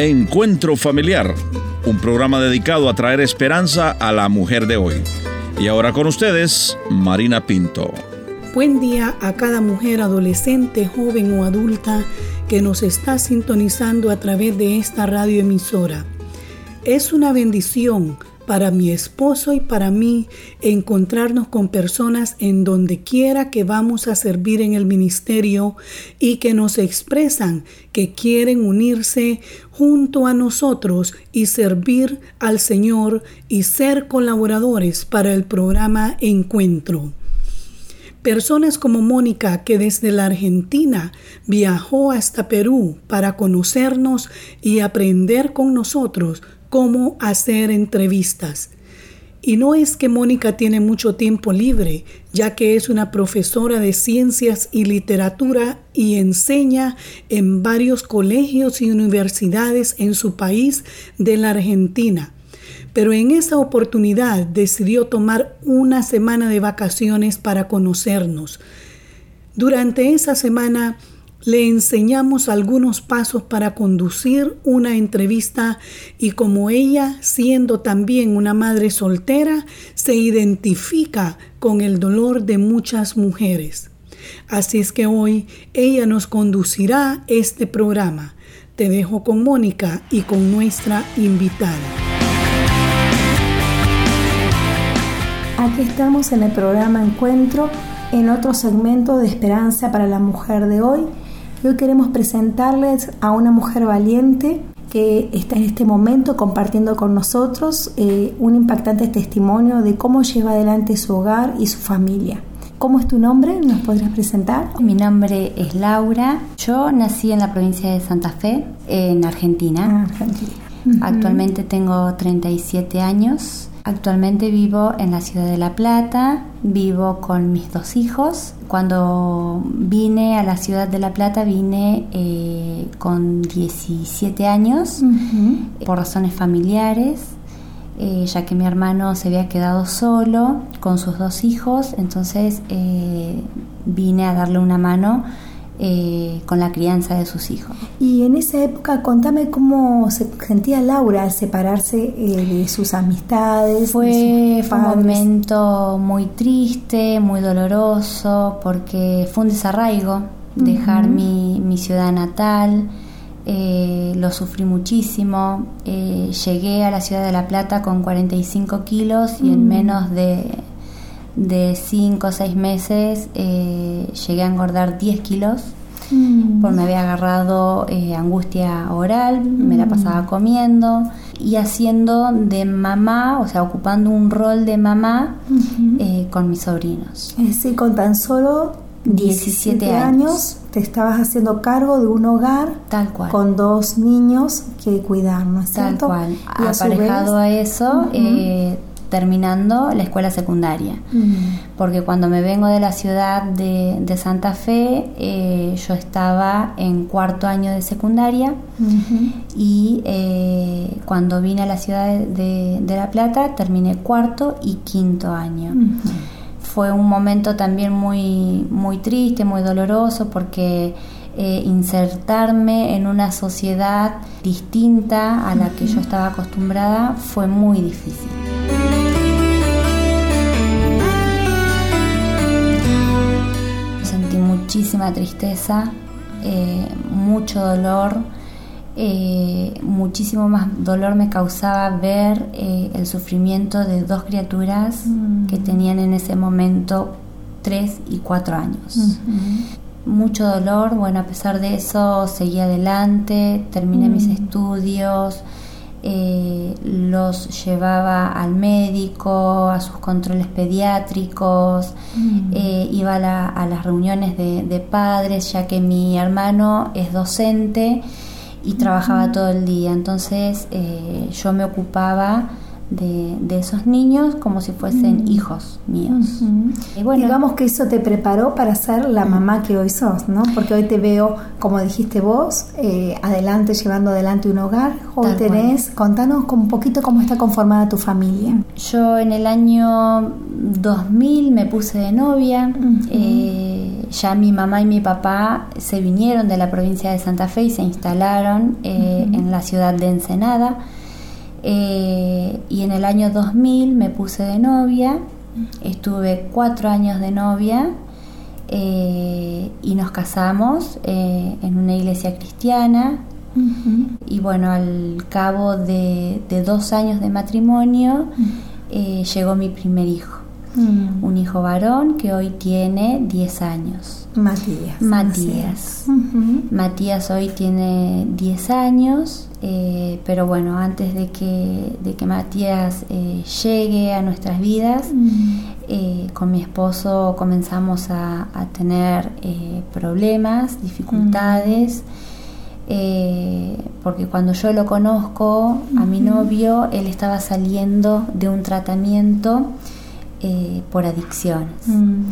Encuentro Familiar, un programa dedicado a traer esperanza a la mujer de hoy. Y ahora con ustedes, Marina Pinto. Buen día a cada mujer adolescente, joven o adulta que nos está sintonizando a través de esta radioemisora. Es una bendición para mi esposo y para mí encontrarnos con personas en donde quiera que vamos a servir en el ministerio y que nos expresan que quieren unirse junto a nosotros y servir al Señor y ser colaboradores para el programa Encuentro. Personas como Mónica, que desde la Argentina viajó hasta Perú para conocernos y aprender con nosotros cómo hacer entrevistas. Y no es que Mónica tiene mucho tiempo libre, ya que es una profesora de ciencias y literatura y enseña en varios colegios y universidades en su país de la Argentina. Pero en esa oportunidad decidió tomar una semana de vacaciones para conocernos. Durante esa semana le enseñamos algunos pasos para conducir una entrevista y como ella, siendo también una madre soltera, se identifica con el dolor de muchas mujeres. Así es que hoy ella nos conducirá este programa. Te dejo con Mónica y con nuestra invitada. Aquí estamos en el programa Encuentro, en otro segmento de Esperanza para la Mujer de hoy Hoy queremos presentarles a una mujer valiente que está en este momento compartiendo con nosotros eh, un impactante testimonio de cómo lleva adelante su hogar y su familia. ¿Cómo es tu nombre? ¿Nos podrías presentar? Mi nombre es Laura. Yo nací en la provincia de Santa Fe, en Argentina. Ah, Argentina. Actualmente tengo 37 años Actualmente vivo en la ciudad de La Plata, vivo con mis dos hijos. Cuando vine a la ciudad de La Plata vine eh, con 17 años por razones familiares, eh, ya que mi hermano se había quedado solo con sus dos hijos, entonces eh, vine a darle una mano eh, con la crianza de sus hijos. Y en esa época, contame cómo se sentía Laura al separarse eh, de sus amistades. Fue, un momento muy triste, muy doloroso, porque fue un desarraigo dejar mi, ciudad natal. Eh, lo sufrí muchísimo. llegué a la ciudad de La Plata con 45 kilos y en menos de de 5 o 6 meses eh, llegué a engordar 10 kilos. Mm. Por me había agarrado eh, angustia oral, me la mm. pasaba comiendo y haciendo de mamá, o sea, ocupando un rol de mamá eh, con mis sobrinos. Es decir, con tan solo 17, años, te estabas haciendo cargo de un hogar tal cual con dos niños que cuidar, ¿no es tal cual aparejado a, eso terminando la escuela secundaria. Porque cuando me vengo de la ciudad de, Santa Fe, eh, yo estaba en cuarto año de secundaria y eh, cuando vine a la ciudad de, La Plata terminé cuarto y quinto año. Fue un momento también muy, muy triste, muy doloroso porque... Eh, insertarme en una sociedad distinta a la que yo estaba acostumbrada fue muy difícil. Muchísima tristeza, eh, mucho dolor, eh, muchísimo más dolor me causaba ver eh, el sufrimiento de dos criaturas que mm. tenían en ese momento tres y cuatro años. Mucho dolor, bueno, a pesar de eso seguí adelante, terminé mis mm. estudios, eh, los llevaba al médico, a sus controles pediátricos, mm. eh, iba a, las reuniones de, padres, ya que mi hermano es docente y trabajaba todo el día, entonces eh, yo me ocupaba de, esos niños como si fuesen mm. hijos míos. y bueno, Digamos que eso te preparó para ser la mamá que hoy sos, ¿no? Porque hoy te veo, como dijiste vos, eh, adelante, llevando adelante un hogar. Hoy tenés, contanos un poquito cómo está conformada tu familia. Yo en el año 2000 me puse de novia. Eh, ya mi mamá y mi papá se vinieron de la provincia de Santa Fe y se instalaron en la ciudad de Ensenada. Y en el año 2000 me puse de novia, estuve cuatro años de novia y nos casamos en una iglesia cristiana. Y bueno, al cabo de, dos años de matrimonio eh, llegó mi primer hijo. Mm. Un hijo varón que hoy tiene 10 años. Matías. Matías. Matías hoy tiene 10 años, eh, pero bueno, antes de que, de que Matías eh, llegue a nuestras vidas, mm. con mi esposo comenzamos a, a tener problemas, dificultades. Eh, porque cuando yo lo conozco, a mi novio, él estaba saliendo de un tratamiento eh, por adicciones. Mm.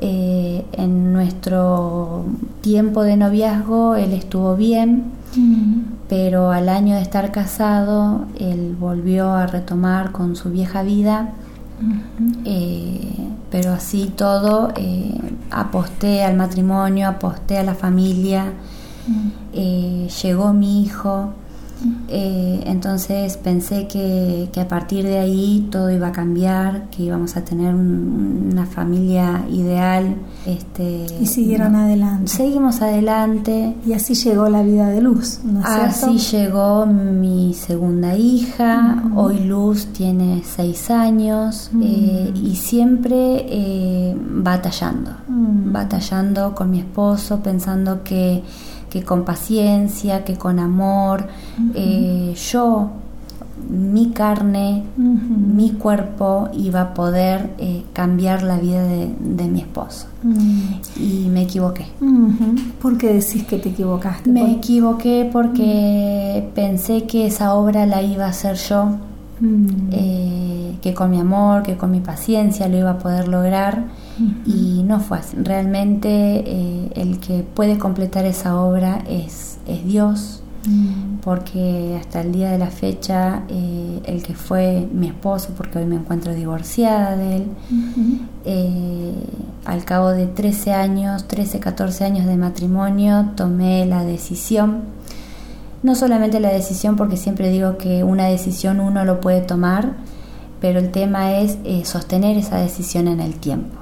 Eh, en nuestro tiempo de noviazgo él estuvo bien, mm. pero al año de estar casado él volvió a retomar con su vieja vida. pero así todo, aposté al matrimonio, aposté a la familia, eh, llegó mi hijo, eh, entonces pensé que, a partir de ahí todo iba a cambiar, que íbamos a tener una familia ideal. Este, y siguieron adelante. Seguimos adelante. Y así llegó la vida de Luz, Así llegó mi segunda hija, hoy Luz tiene seis años eh, y siempre batallando, batallando con mi esposo, pensando que que con paciencia, que con amor, eh, yo, mi carne, mi cuerpo iba a poder eh, cambiar la vida de, mi esposo. Y me equivoqué. ¿Por qué decís que te equivocaste? Me equivoqué porque pensé que esa obra la iba a hacer yo, eh, que con mi amor, que con mi paciencia lo iba a poder lograr y no fue así. Realmente eh, el que puede completar esa obra es, es Dios, mm. porque hasta el día de la fecha eh, el que fue mi esposo, porque hoy me encuentro divorciada de él, eh, al cabo de 13 años, 13, 14 años de matrimonio, tomé la decisión no solamente la decisión, porque siempre digo que una decisión uno lo puede tomar, pero el tema es sostener esa decisión en el tiempo.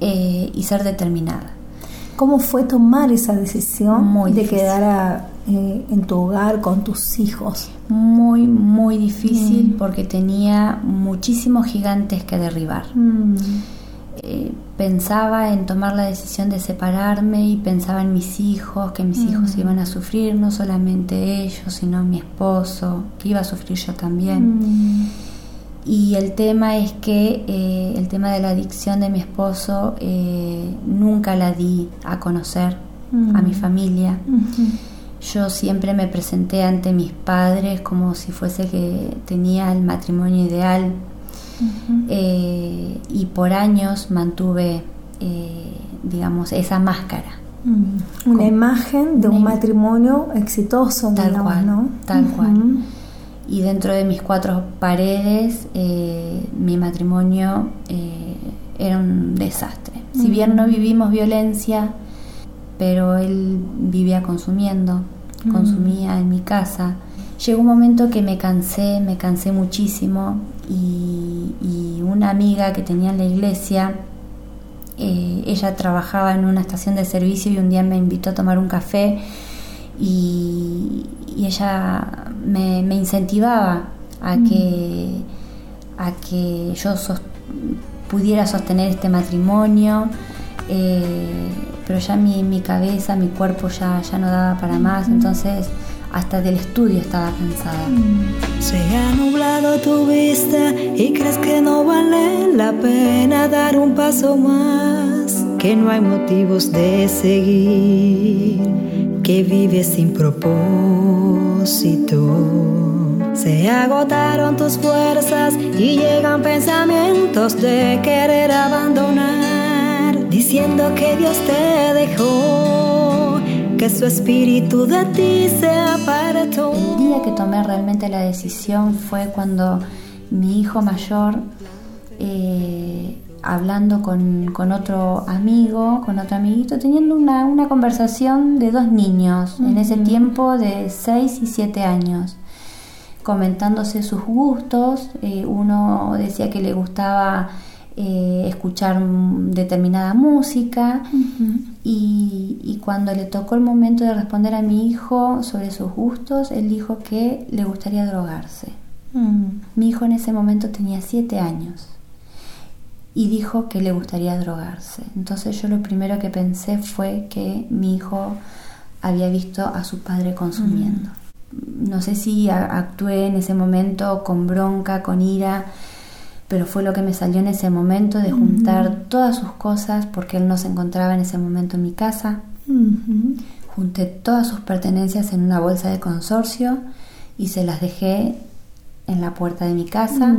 Eh, y ser determinada. ¿Cómo fue tomar esa decisión de quedar eh, en tu hogar con tus hijos? Muy, muy difícil mm. porque tenía muchísimos gigantes que derribar. Mm. Eh, pensaba en tomar la decisión de separarme y pensaba en mis hijos, que mis hijos mm. iban a sufrir, no solamente ellos, sino mi esposo, que iba a sufrir yo también. Y el tema es que eh, el tema de la adicción de mi esposo eh, nunca la di a conocer a mi mm. familia. Yo siempre me presenté ante mis padres como si fuese que tenía el matrimonio ideal eh, y por años mantuve, digamos, esa máscara. Mm. Una imagen de un matrimonio exitoso, tal cual, ¿no? Tal cual y dentro de mis cuatro paredes eh, mi matrimonio eh, era un desastre. Si bien no vivimos violencia, pero él vivía consumiendo, consumía en mi casa. Llegó un momento que me cansé, me cansé muchísimo y, una amiga que tenía en la iglesia, eh, ella trabajaba en una estación de servicio y un día me invitó a tomar un café y, ella me, incentivaba a mm. que, a que yo pudiera sostener este matrimonio, eh, pero ya mi, mi, cabeza, mi cuerpo ya, ya no daba para más, mm. entonces hasta del estudio estaba cansada. Mm. Se ha nublado tu vista y crees que no vale la pena dar un paso más, que no hay motivos de seguir que vive sin propósito. Se agotaron tus fuerzas y llegan pensamientos de querer abandonar, diciendo que Dios te dejó, que su espíritu de ti se apartó. El día que tomé realmente la decisión fue cuando mi hijo mayor eh, hablando con, otro amigo, con otro amiguito, teniendo una, conversación de dos niños, en ese tiempo de 6 y 7 años, comentándose sus gustos. Eh, uno decía que le gustaba eh, escuchar determinada música y, y, cuando le tocó el momento de responder a mi hijo sobre sus gustos, él dijo que le gustaría drogarse. Mm. Mi hijo en ese momento tenía siete años y dijo que le gustaría drogarse. Entonces yo lo primero que pensé fue que mi hijo había visto a su padre consumiendo. Mm. No sé si actué en ese momento con bronca, con ira, pero fue lo que me salió en ese momento de juntar todas sus cosas porque él no se encontraba en ese momento en mi casa. Junté todas sus pertenencias en una bolsa de consorcio y se las dejé en la puerta de mi casa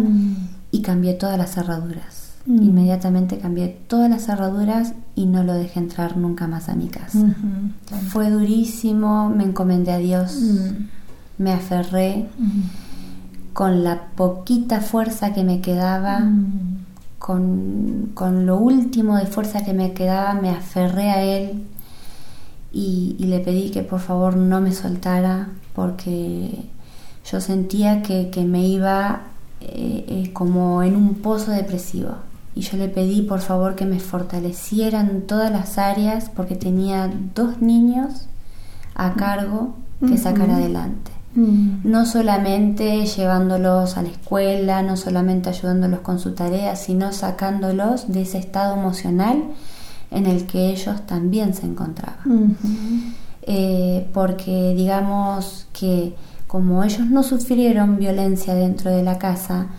y cambié todas las cerraduras. Mm. Inmediatamente cambié todas las cerraduras y no lo dejé entrar nunca más a mi casa. Fue durísimo, me encomendé a Dios, mm. me aferré con la poquita fuerza que me quedaba, mm. con, lo último de fuerza que me quedaba, me aferré a él y, le pedí que por favor no me soltara porque yo sentía que, me iba eh, eh, como en un pozo depresivo. Y yo le pedí por favor que me fortalecieran todas las áreas porque tenía dos niños a cargo que sacar adelante. Mm. No solamente llevándolos a la escuela, no solamente ayudándolos con su tarea, sino sacándolos de ese estado emocional en el que ellos también se encontraban. Eh, porque digamos que como ellos no sufrieron violencia dentro de la casa,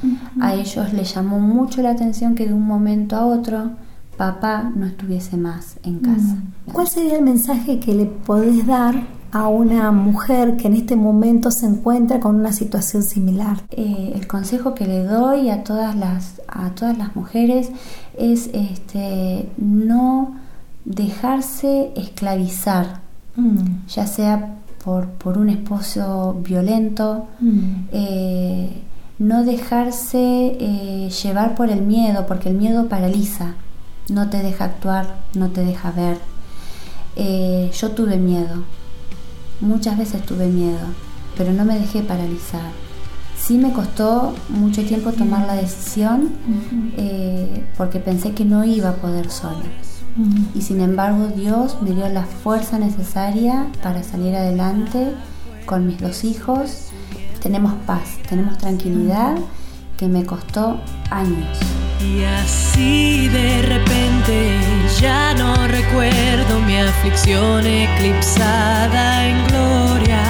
a ellos les llamó mucho la atención que de un momento a otro papá no estuviese más en casa. ¿Cuál sería el mensaje que le podés dar a una mujer que en este momento se encuentra con una situación similar? Eh, el consejo que le doy a todas las, a todas las mujeres es este, no dejarse esclavizar, mm. ya sea por, por, un esposo violento, mm. eh, no dejarse eh, llevar por el miedo, porque el miedo paraliza, no te deja actuar, no te deja ver. yo tuve miedo, Muchas veces tuve miedo, pero no me dejé paralizar. Sí me costó mucho tiempo tomar la decisión eh, porque pensé que no iba a poder sola. Y sin embargo Dios me dio la fuerza necesaria para salir adelante con mis dos hijos. Tenemos paz, tenemos tranquilidad que me costó años. Y así de repente ya no recuerdo mi aflicción eclipsada en gloria.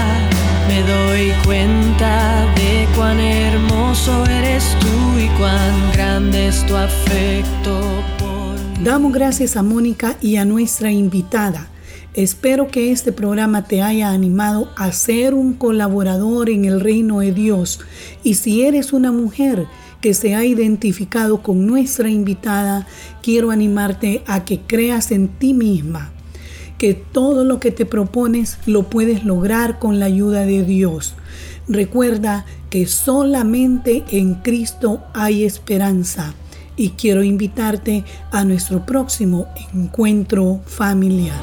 Me doy cuenta de cuán hermoso eres tú y cuán grande es tu afecto Damos gracias a Mónica y a nuestra invitada. Espero que este programa te haya animado a ser un colaborador en el reino de Dios. Y si eres una mujer, que se ha identificado con nuestra invitada, quiero animarte a que creas en ti misma, que todo lo que te propones lo puedes lograr con la ayuda de Dios. Recuerda que solamente en Cristo hay esperanza y quiero invitarte a nuestro próximo encuentro familiar.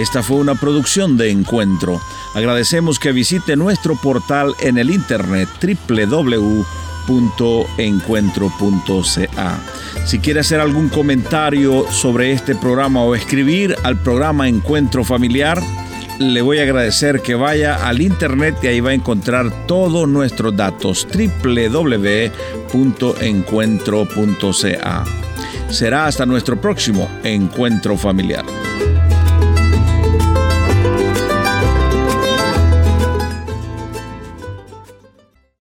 Esta fue una producción de Encuentro. Agradecemos que visite nuestro portal en el internet www.encuentro.ca. Si quiere hacer algún comentario sobre este programa o escribir al programa Encuentro Familiar, le voy a agradecer que vaya al internet y ahí va a encontrar todos nuestros datos www.encuentro.ca. Será hasta nuestro próximo encuentro familiar.